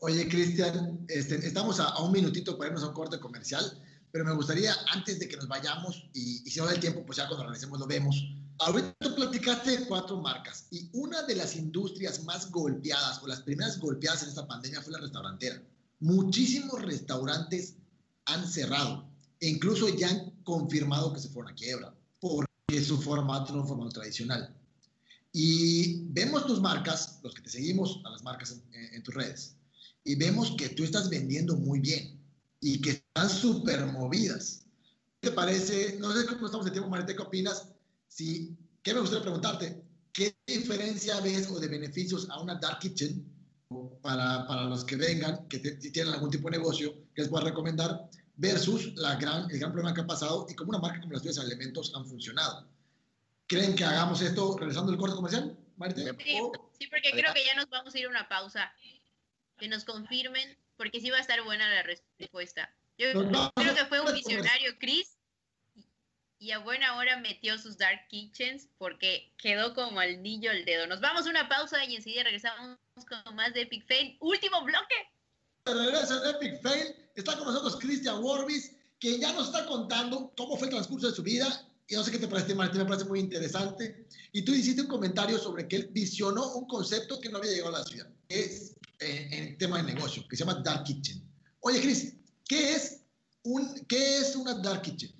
Oye, Cristian, este, estamos a, a, un minutito para irnos a un corte comercial pero me gustaría, antes de que nos vayamos, y, y si no da el tiempo, pues ya cuando regresemos lo vemos. Ahorita platicaste de cuatro marcas y una de las industrias más golpeadas o las primeras golpeadas en esta pandemia fue la restaurantera. Muchísimos restaurantes han cerrado e incluso ya han confirmado que se fueron a quiebra porque su formato no formato tradicional. Y vemos tus marcas, los que te seguimos a las marcas en tus redes, y vemos que tú estás vendiendo muy bien y que están súper movidas. ¿Qué te parece? No sé cómo estamos de tiempo, Marita, ¿qué opinas? Si, ¿Qué me gustaría preguntarte? ¿Qué diferencia ves o de beneficios a una dark kitchen para, para los que vengan, que tienen algún tipo de negocio que les pueda recomendar, versus la gran, el gran problema que ha pasado y cómo una marca como las tuyas Elementos han funcionado? ¿Creen que hagamos esto regresando al corte comercial, Marita? Sí, sí, porque creo que ya nos vamos a ir a una pausa. Que nos confirmen porque sí va a estar buena la respuesta. Yo creo que fue un visionario, Chris, y a buena hora metió sus Dark Kitchens porque quedó como al niño el dedo. Nos vamos a una pausa y enseguida regresamos con más de Epic Fail. Último bloque. Regreso en Epic Fail. Está con nosotros Christian Warbis, que ya nos está contando cómo fue el transcurso de su vida. Y no sé qué te parece, Martín, me parece muy interesante. Y tú hiciste un comentario sobre que él visionó un concepto que no había llegado a la ciudad, que es eh, en el tema de negocio, que se llama Dark Kitchen. Oye, Chris, ¿qué es, un, qué es una Dark Kitchen?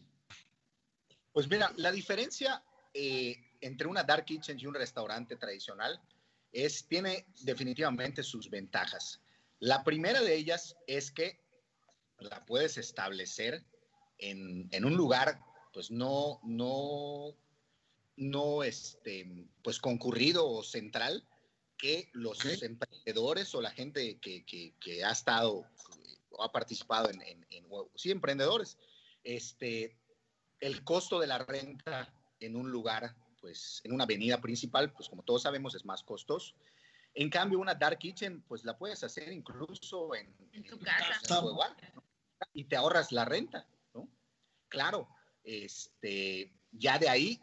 Pues mira, la diferencia eh, entre una dark kitchen y un restaurante tradicional es, tiene definitivamente sus ventajas. La primera de ellas es que la puedes establecer en, en un lugar, pues no, no, no, este, pues concurrido o central, que los emprendedores o la gente que, que- que ha estado ha participado en, en- en- sí, emprendedores, este, el costo de la renta en un lugar, pues en una avenida principal, pues como todos sabemos es más costoso. En cambio, una dark kitchen, pues la puedes hacer incluso en, En tu casa. en tu hogar, ¿no? y te ahorras la renta, ¿no? Claro, este, ya de ahí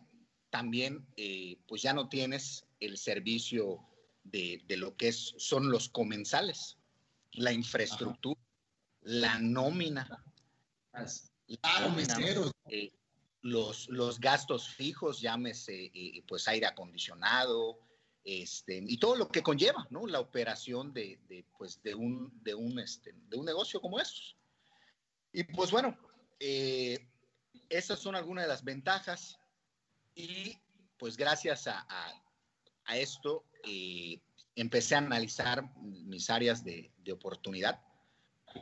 también, eh, pues ya no tienes el servicio de, de lo que es, son los comensales, la infraestructura, la nómina, la Claro, nómina, meseros. eh, los, los gastos fijos, llámese eh, pues aire acondicionado, este, y todo lo que conlleva, ¿no? La operación de, de, pues, de, un, de, un, este, de un negocio como estos. Y pues bueno, eh, esas son algunas de las ventajas y pues gracias a, a, a esto eh, empecé a analizar mis áreas de, de, oportunidad.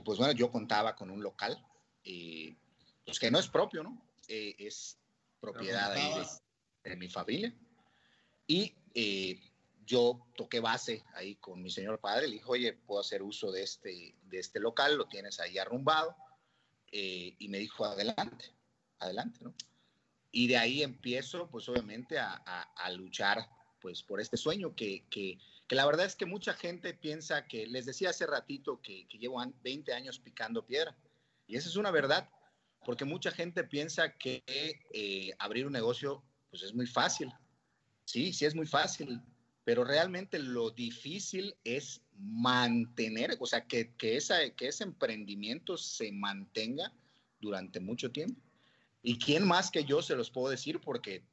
Pues bueno, yo contaba con un local, eh, pues que no es propio, ¿no? Eh, es propiedad ahí de, de, mi familia. Y eh, yo toqué base ahí con mi señor padre, le dije, oye, puedo hacer uso de este, de este local, lo tienes ahí arrumbado. Eh, y me dijo, adelante, adelante, ¿no? Y de ahí empiezo, pues obviamente, a, a, a luchar pues por este sueño que, que, la verdad es que mucha gente piensa que, les decía hace ratito que, llevo 20 años picando piedra. Y esa es una verdad, porque mucha gente piensa que eh, abrir un negocio pues es muy fácil. Sí, sí es muy fácil, pero realmente lo difícil es mantener, o sea, que, que, que ese emprendimiento se mantenga durante mucho tiempo. ¿Y quién más que yo se los puedo decir? Porque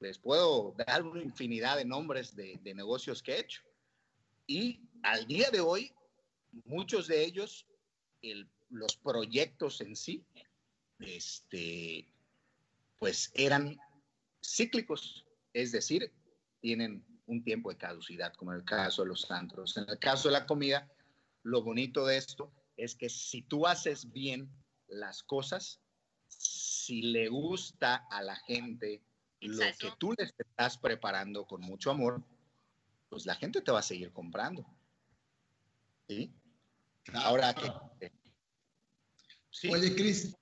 les puedo dar una infinidad de nombres de, de negocios que he hecho. Y al día de hoy, muchos de ellos, el, los proyectos en sí, este, pues eran cíclicos, es decir, tienen un tiempo de caducidad, como en el caso de los antros. En el caso de la comida, lo bonito de esto es que si tú haces bien las cosas, si le gusta a la gente lo que tú les estás preparando con mucho amor, pues la gente te va a seguir comprando. ¿Sí? Ahora que... Sí. Oye, Cris,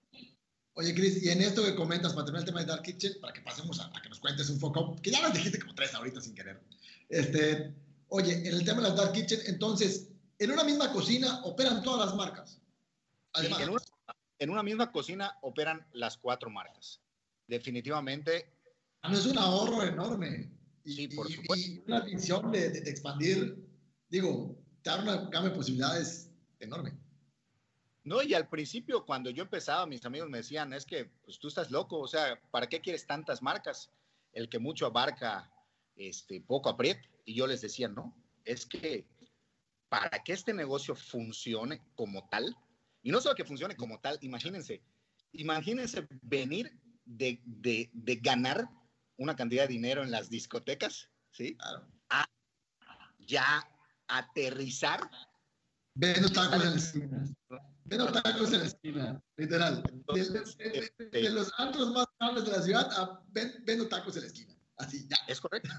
Oye, Cris, y en esto que comentas para terminar el tema de Dark Kitchen, para que pasemos a, a que nos cuentes un poco, que ya nos dijiste como tres ahorita sin querer. Este, oye, en el tema de las Dark Kitchen, entonces, en una misma cocina operan todas las marcas. Además, sí, en, una, en, una, misma cocina operan las cuatro marcas. Definitivamente. No es un ahorro enorme. Y, sí, por y, supuesto. Y una visión de, de, de, expandir, digo, te una gama de posibilidades enorme. No, y al principio, cuando yo empezaba, mis amigos me decían, es que pues, tú estás loco, o sea, ¿para qué quieres tantas marcas? El que mucho abarca, este, poco aprieta. Y yo les decía, no, es que para que este negocio funcione como tal, y no solo que funcione como tal, imagínense, imagínense venir de, de, de ganar una cantidad de dinero en las discotecas, ¿sí? Claro. A ya aterrizar. Vendo tacos en la esquina. Vendo tacos en la esquina, literal. Entonces, de, de, de, de, los antros más grandes de la ciudad a ven, vendo tacos en la esquina. Así, ya. Es correcto.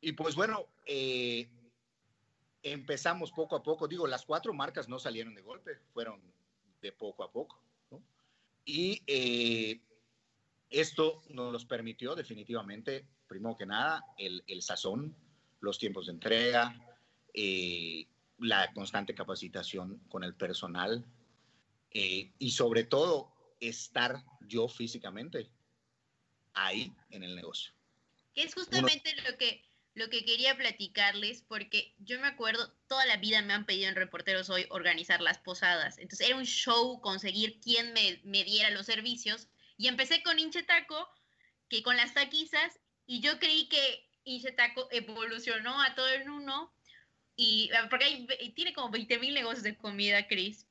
y pues bueno, eh, empezamos poco a poco. Digo, las cuatro marcas no salieron de golpe, fueron de poco a poco. ¿no? Y eh, esto nos permitió definitivamente, primero que nada, el, el sazón, los tiempos de entrega, eh, la constante capacitación con el personal eh, y sobre todo estar yo físicamente ahí en el negocio. Que es justamente lo que lo que quería platicarles, porque yo me acuerdo, toda la vida me han pedido en Reporteros Hoy organizar las posadas. Entonces era un show conseguir quién me, me diera los servicios. Y empecé con Inchetaco, que con las taquizas, y yo creí que Inchetaco evolucionó a todo en uno. Y porque hay, tiene como 20 mil negocios de comida, Chris.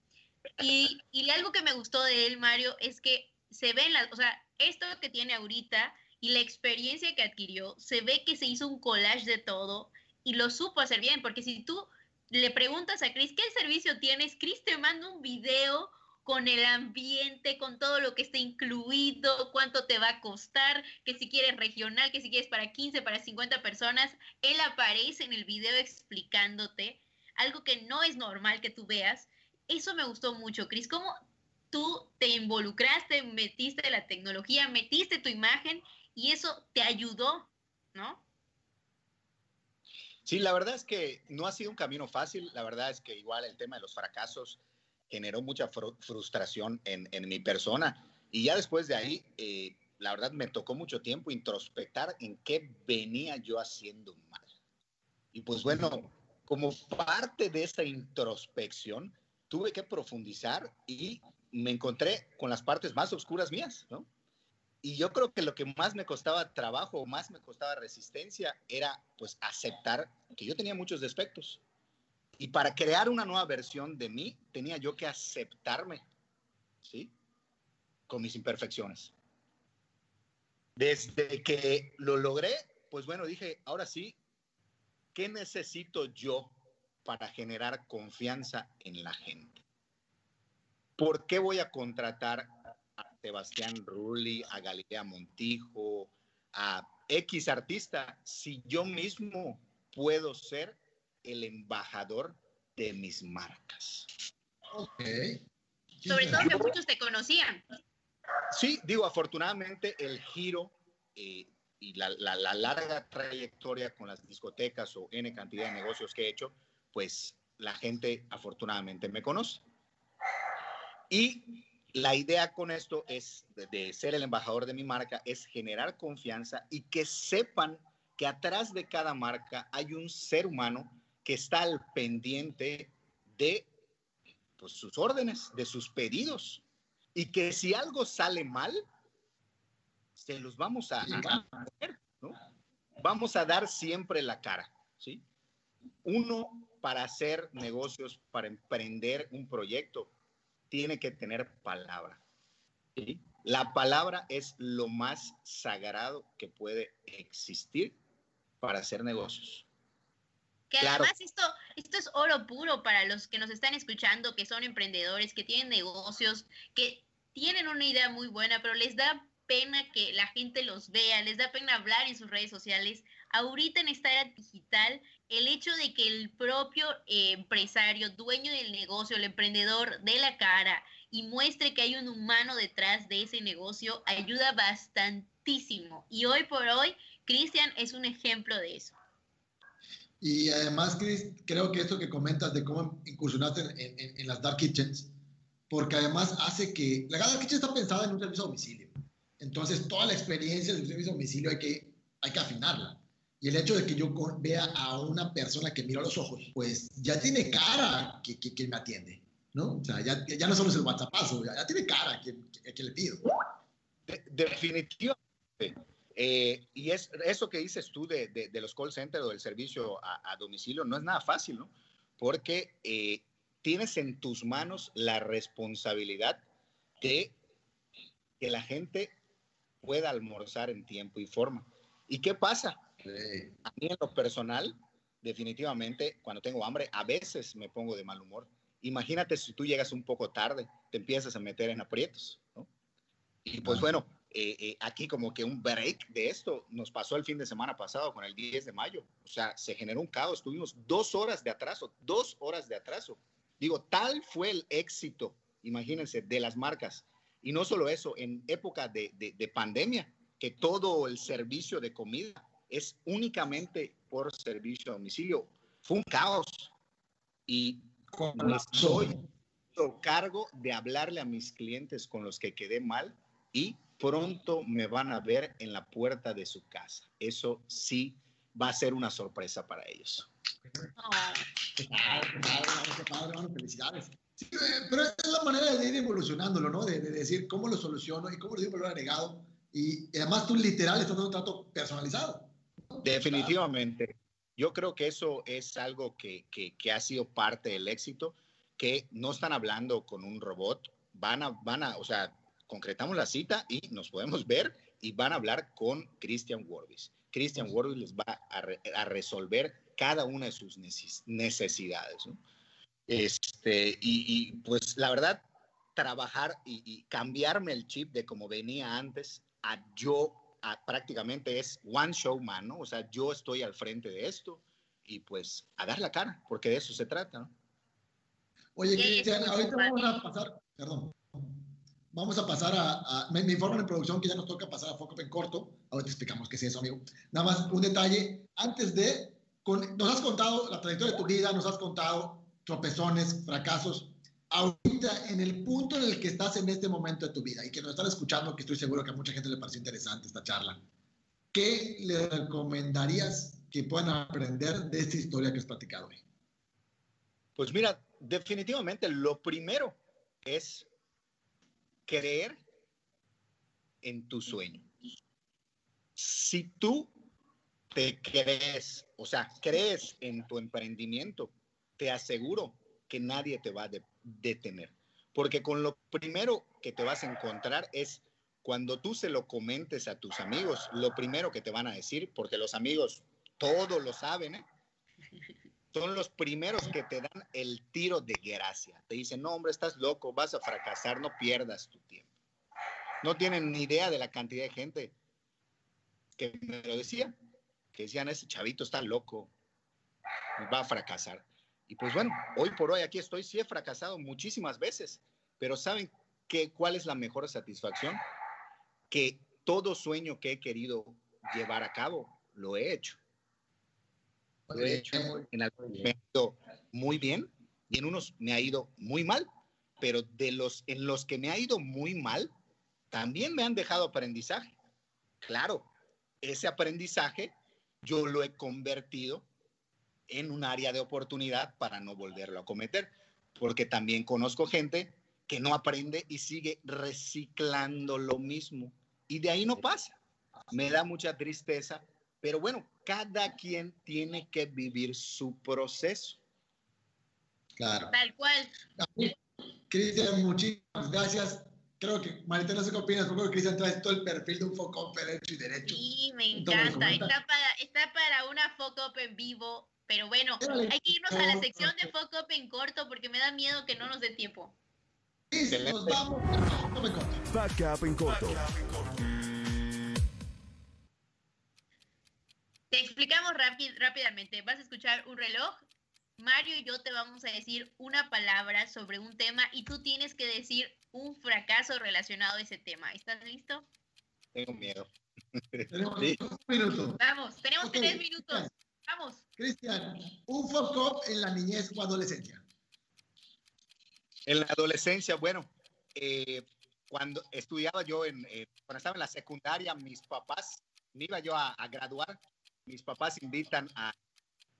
Y, y algo que me gustó de él, Mario, es que se ven las, o sea, esto que tiene ahorita y la experiencia que adquirió, se ve que se hizo un collage de todo y lo supo hacer bien, porque si tú le preguntas a Chris, ¿qué servicio tienes? Chris te manda un video con el ambiente, con todo lo que está incluido, cuánto te va a costar, que si quieres regional, que si quieres para 15, para 50 personas, él aparece en el video explicándote algo que no es normal que tú veas. Eso me gustó mucho, Chris. ¿Cómo tú te involucraste, metiste la tecnología, metiste tu imagen y eso te ayudó, ¿no? Sí, la verdad es que no ha sido un camino fácil. La verdad es que igual el tema de los fracasos generó mucha frustración en, mi persona. Y ya después de ahí, eh, la verdad me tocó mucho tiempo introspectar en qué venía yo haciendo mal. Y pues bueno, como parte de esa introspección, tuve que profundizar y me encontré con las partes más oscuras mías, ¿no? Y yo creo que lo que más me costaba trabajo, más me costaba resistencia, era pues aceptar que yo tenía muchos defectos. Y para crear una nueva versión de mí, tenía yo que aceptarme, ¿sí? Con mis imperfecciones. Desde que lo logré, pues bueno, dije, ahora sí, ¿qué necesito yo para generar confianza en la gente? ¿Por qué voy a contratar Sebastián Rulli, a Galilea Montijo, a X artista, si yo mismo puedo ser el embajador de mis marcas. Ok. Sobre todo que muchos te conocían. Sí, digo, afortunadamente el giro eh, y la, la, larga trayectoria con las discotecas o N cantidad de negocios que he hecho, pues la gente afortunadamente me conoce. Y la idea con esto es de, ser el embajador de mi marca, es generar confianza y que sepan que atrás de cada marca hay un ser humano que está al pendiente de pues, sus órdenes, de sus pedidos. Y que si algo sale mal, se los vamos a. Vamos a dar siempre la cara, ¿sí? Uno, para hacer negocios, para emprender un proyecto, tiene que tener palabra. La palabra es lo más sagrado que puede existir para hacer negocios. Que además esto, esto es oro puro para los que nos están escuchando, que son emprendedores, que tienen negocios, que tienen una idea muy buena, pero les da pena que la gente los vea, les da pena hablar en sus redes sociales. Ahorita en esta era digital el hecho de que el propio eh, empresario, dueño del negocio, el emprendedor de la cara y muestre que hay un humano detrás de ese negocio ayuda bastantísimo. Y hoy por hoy, Cristian es un ejemplo de eso. Y además, Chris, creo que esto que comentas de cómo incursionaste en, en, las Dark Kitchens, porque además hace que la Dark Kitchen está pensada en un servicio a domicilio. Entonces, toda la experiencia del servicio a domicilio hay que, hay que afinarla. Y el hecho de que yo vea a una persona que mira a los ojos, pues ya tiene cara que, que, me atiende, ¿no? O sea, ya, ya no solo es el WhatsAppazo, ya, ya tiene cara que, que, le pido. definitivamente. Eh, y es, eso que dices tú de, de, los call centers o del servicio a, domicilio no es nada fácil, ¿no? Porque eh, tienes en tus manos la responsabilidad de que la gente pueda almorzar en tiempo y forma. ¿Y qué pasa? A mí en lo personal, definitivamente, cuando tengo hambre, a veces me pongo de mal humor. Imagínate si tú llegas un poco tarde, te empiezas a meter en aprietos, ¿no? Y pues bueno, eh, eh, aquí como que un break de esto nos pasó el fin de semana pasado con el 10 de mayo. O sea, se generó un caos, tuvimos dos horas de atraso, dos horas de atraso. Digo, tal fue el éxito, imagínense, de las marcas. Y no solo eso, en época de, de, de pandemia, que todo el servicio de comida es únicamente por servicio a domicilio. Fue un caos y me estoy cargo de hablarle a mis clientes con los que quedé mal y pronto me van a ver en la puerta de su casa. Eso sí va a ser una sorpresa para ellos. Qué padre, qué padre, qué padre, felicidades. Sí, eh, pero es la manera de ir evolucionándolo, ¿no? De, de decir cómo lo soluciono y cómo le doy valor agregado. Y, y además tú literal estás dando un trato personalizado. Definitivamente. Yo creo que eso es algo que, que, que ha sido parte del éxito, que no están hablando con un robot, van a, van a, o sea, concretamos la cita y nos podemos ver y van a hablar con Christian Worvis. Christian Worvis les va a, re- a resolver cada una de sus neces- necesidades. ¿no? Este, y, y, pues la verdad, trabajar y, y cambiarme el chip de como venía antes a yo a- prácticamente es one show man, ¿no? O sea, yo estoy al frente de esto y pues a dar la cara, porque de eso se trata, ¿no? Oye, Cristian, ahorita vamos a pasar, perdón, vamos a pasar a, a- me, me informan en producción que ya nos toca pasar a Foco en corto, ahorita explicamos qué es eso, amigo. Nada más un detalle, antes de, con- nos has contado la trayectoria de tu vida, nos has contado tropezones, fracasos, ahorita en el punto en el que estás en este momento de tu vida y que nos están escuchando, que estoy seguro que a mucha gente le pareció interesante esta charla, ¿qué le recomendarías que puedan aprender de esta historia que has platicado hoy? Pues mira, definitivamente lo primero es creer en tu sueño. Si tú te crees, o sea, crees en tu emprendimiento, te aseguro que nadie te va a de- detener. Porque con lo primero que te vas a encontrar es cuando tú se lo comentes a tus amigos, lo primero que te van a decir, porque los amigos todos lo saben, ¿eh? Son los primeros que te dan el tiro de gracia. Te dicen, no, hombre, estás loco, vas a fracasar, no pierdas tu tiempo. No tienen ni idea de la cantidad de gente que me lo decía, que decían, ese chavito está loco, va a fracasar. Y pues bueno, hoy por hoy aquí estoy, sí he fracasado muchísimas veces, pero ¿saben qué, cuál es la mejor satisfacción? Que todo sueño que he querido llevar a cabo, lo he hecho. He hecho. En algunos me ha ido muy bien y en unos me ha ido muy mal, pero de los en los que me ha ido muy mal, también me han dejado aprendizaje. Claro, ese aprendizaje yo lo he convertido en un área de oportunidad para no volverlo a cometer, porque también conozco gente que no aprende y sigue reciclando lo mismo y de ahí no pasa. Me da mucha tristeza, pero bueno, cada quien tiene que vivir su proceso. Claro. tal cual. Cristian, muchísimas gracias. Creo que, Marita, no sé qué opinas, pero creo que Cristian trae todo el perfil de un foco derecho y derecho. Sí, me encanta. Está para, está para una Focop en vivo. Pero bueno, hay que irnos a la sección de Focop en corto porque me da miedo que no nos dé tiempo. Listo, nos vamos a Foco en corto. Backup en corto. Te explicamos rápid- rápidamente. Vas a escuchar un reloj. Mario y yo te vamos a decir una palabra sobre un tema y tú tienes que decir un fracaso relacionado a ese tema. ¿Estás listo? Tengo miedo. Tenemos Sí. un minuto. Vamos, tenemos Ok, tres minutos. Vamos. Cristian, un foco en la niñez o adolescencia. En la adolescencia, bueno, eh, cuando estudiaba yo, en, eh, cuando estaba en la secundaria, mis papás, me iba yo a, a graduar, mis papás invitan a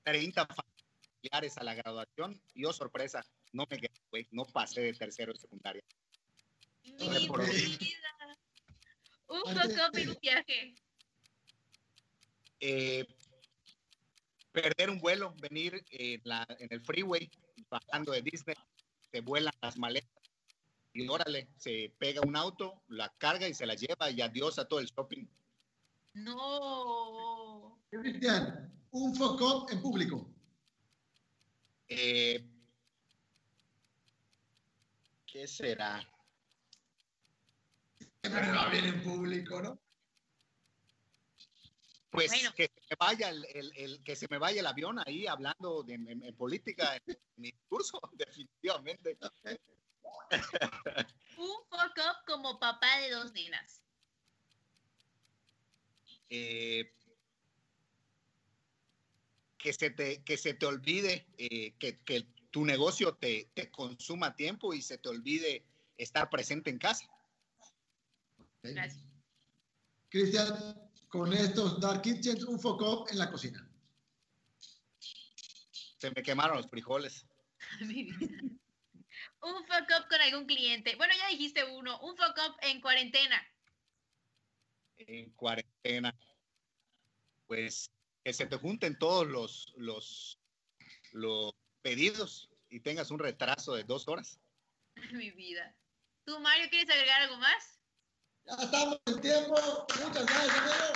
30 familiares a la graduación y, oh sorpresa, no me gradué, no pasé de tercero de secundaria. Mi por vida. Un un viaje. Eh, perder un vuelo, venir en, la, en el freeway, bajando de Disney, se vuelan las maletas y órale, se pega un auto, la carga y se la lleva y adiós a todo el shopping. No. Cristian, un foco en público. Eh, ¿Qué será? Siempre me va bien en público, ¿no? Pues Bueno. que se me vaya el, el- el- que se me vaya el avión ahí hablando de, en, en política en, mi discurso, (laughs) definitivamente. (laughs) Un Focop como papá de dos nenas. Eh, que se te, que se te olvide eh, que, que tu negocio te, te consuma tiempo y se te olvide estar presente en casa. Gracias. Cristian, con estos Dark Kitchens, un foco en la cocina. Se me quemaron los frijoles. (laughs) un fuck up con algún cliente. Bueno, ya dijiste uno. Un fuck up en cuarentena. En cuarentena. Pues que se te junten todos los, los, los pedidos y tengas un retraso de dos horas. (laughs) Mi vida. ¿Tú, Mario, quieres agregar algo más? Ya estamos en tiempo. Muchas gracias, amigo.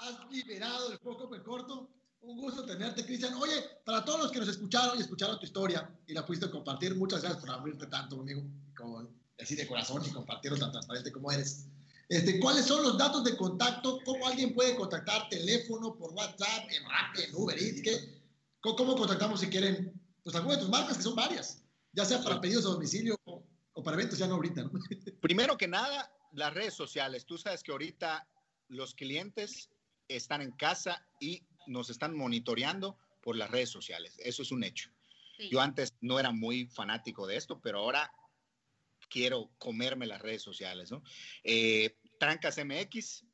Has liberado el foco me corto. Un gusto tenerte, Cristian. Oye, para todos los que nos escucharon y escucharon tu historia y la pudiste compartir, muchas gracias por abrirte tanto, amigo, con, así de corazón y compartirlo tan transparente como eres. Este, ¿Cuáles son los datos de contacto? ¿Cómo alguien puede contactar? ¿Teléfono, por WhatsApp, en Rappi, en Uber Eats? ¿qué? ¿Cómo contactamos si quieren? Pues algunas de tus marcas, que son varias, ya sea para pedidos a domicilio o, para eventos, ya no ahorita, ¿no? (laughs) Primero que nada, las redes sociales. Tú sabes que ahorita los clientes están en casa y nos están monitoreando por las redes sociales. Eso es un hecho. Yo antes no era muy fanático de esto, pero ahora quiero comerme las redes sociales, ¿no? Eh, Trancas MX,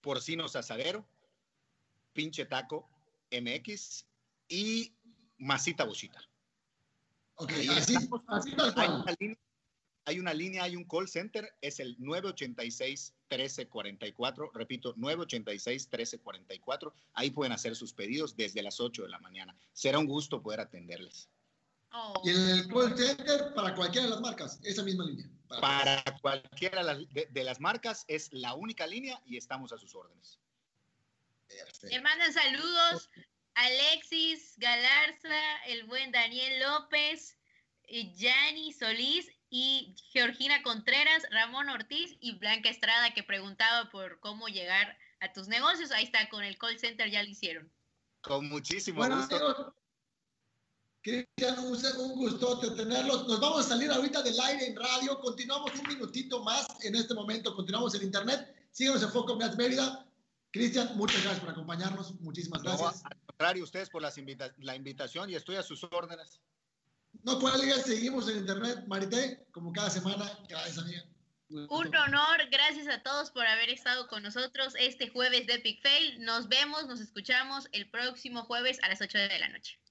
Porcinos Asadero, Pinche Taco MX y Masita Bocita. Ok, así, así tal cual hay una línea, hay un call center, es el 986-1344, repito, 986-1344. Ahí pueden hacer sus pedidos desde las 8 de la mañana. Será un gusto poder atenderles. Y en el call center para cualquiera de las marcas, esa misma línea. Para, cualquiera de, las marcas es la única línea y estamos a sus órdenes. Le mandan saludos Alexis Galarza, el buen Daniel López, Yanni Solís y Georgina Contreras, Ramón Ortiz y Blanca Estrada que preguntaba por cómo llegar a tus negocios. Ahí está, con el call center ya lo hicieron. Con muchísimo gusto. Cristian, un gusto tenerlos. Nos vamos a salir ahorita del aire en radio. Continuamos un minutito más en este momento. Continuamos en internet. Síguenos en Foco Max Mérida. Cristian, muchas gracias por acompañarnos. Muchísimas gracias. al contrario, ustedes por la invitación y estoy a sus órdenes. No cuelga, seguimos en internet, Marité, como cada semana. Gracias, amiga. Un honor, gracias a todos por haber estado con nosotros este jueves de Epic Fail. Nos vemos, nos escuchamos el próximo jueves a las 8 de la noche.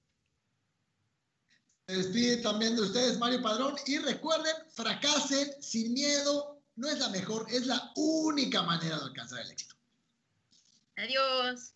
Despide también de ustedes Mario Padrón y recuerden, fracasen sin miedo, no es la mejor, es la única manera de alcanzar el éxito. Adiós.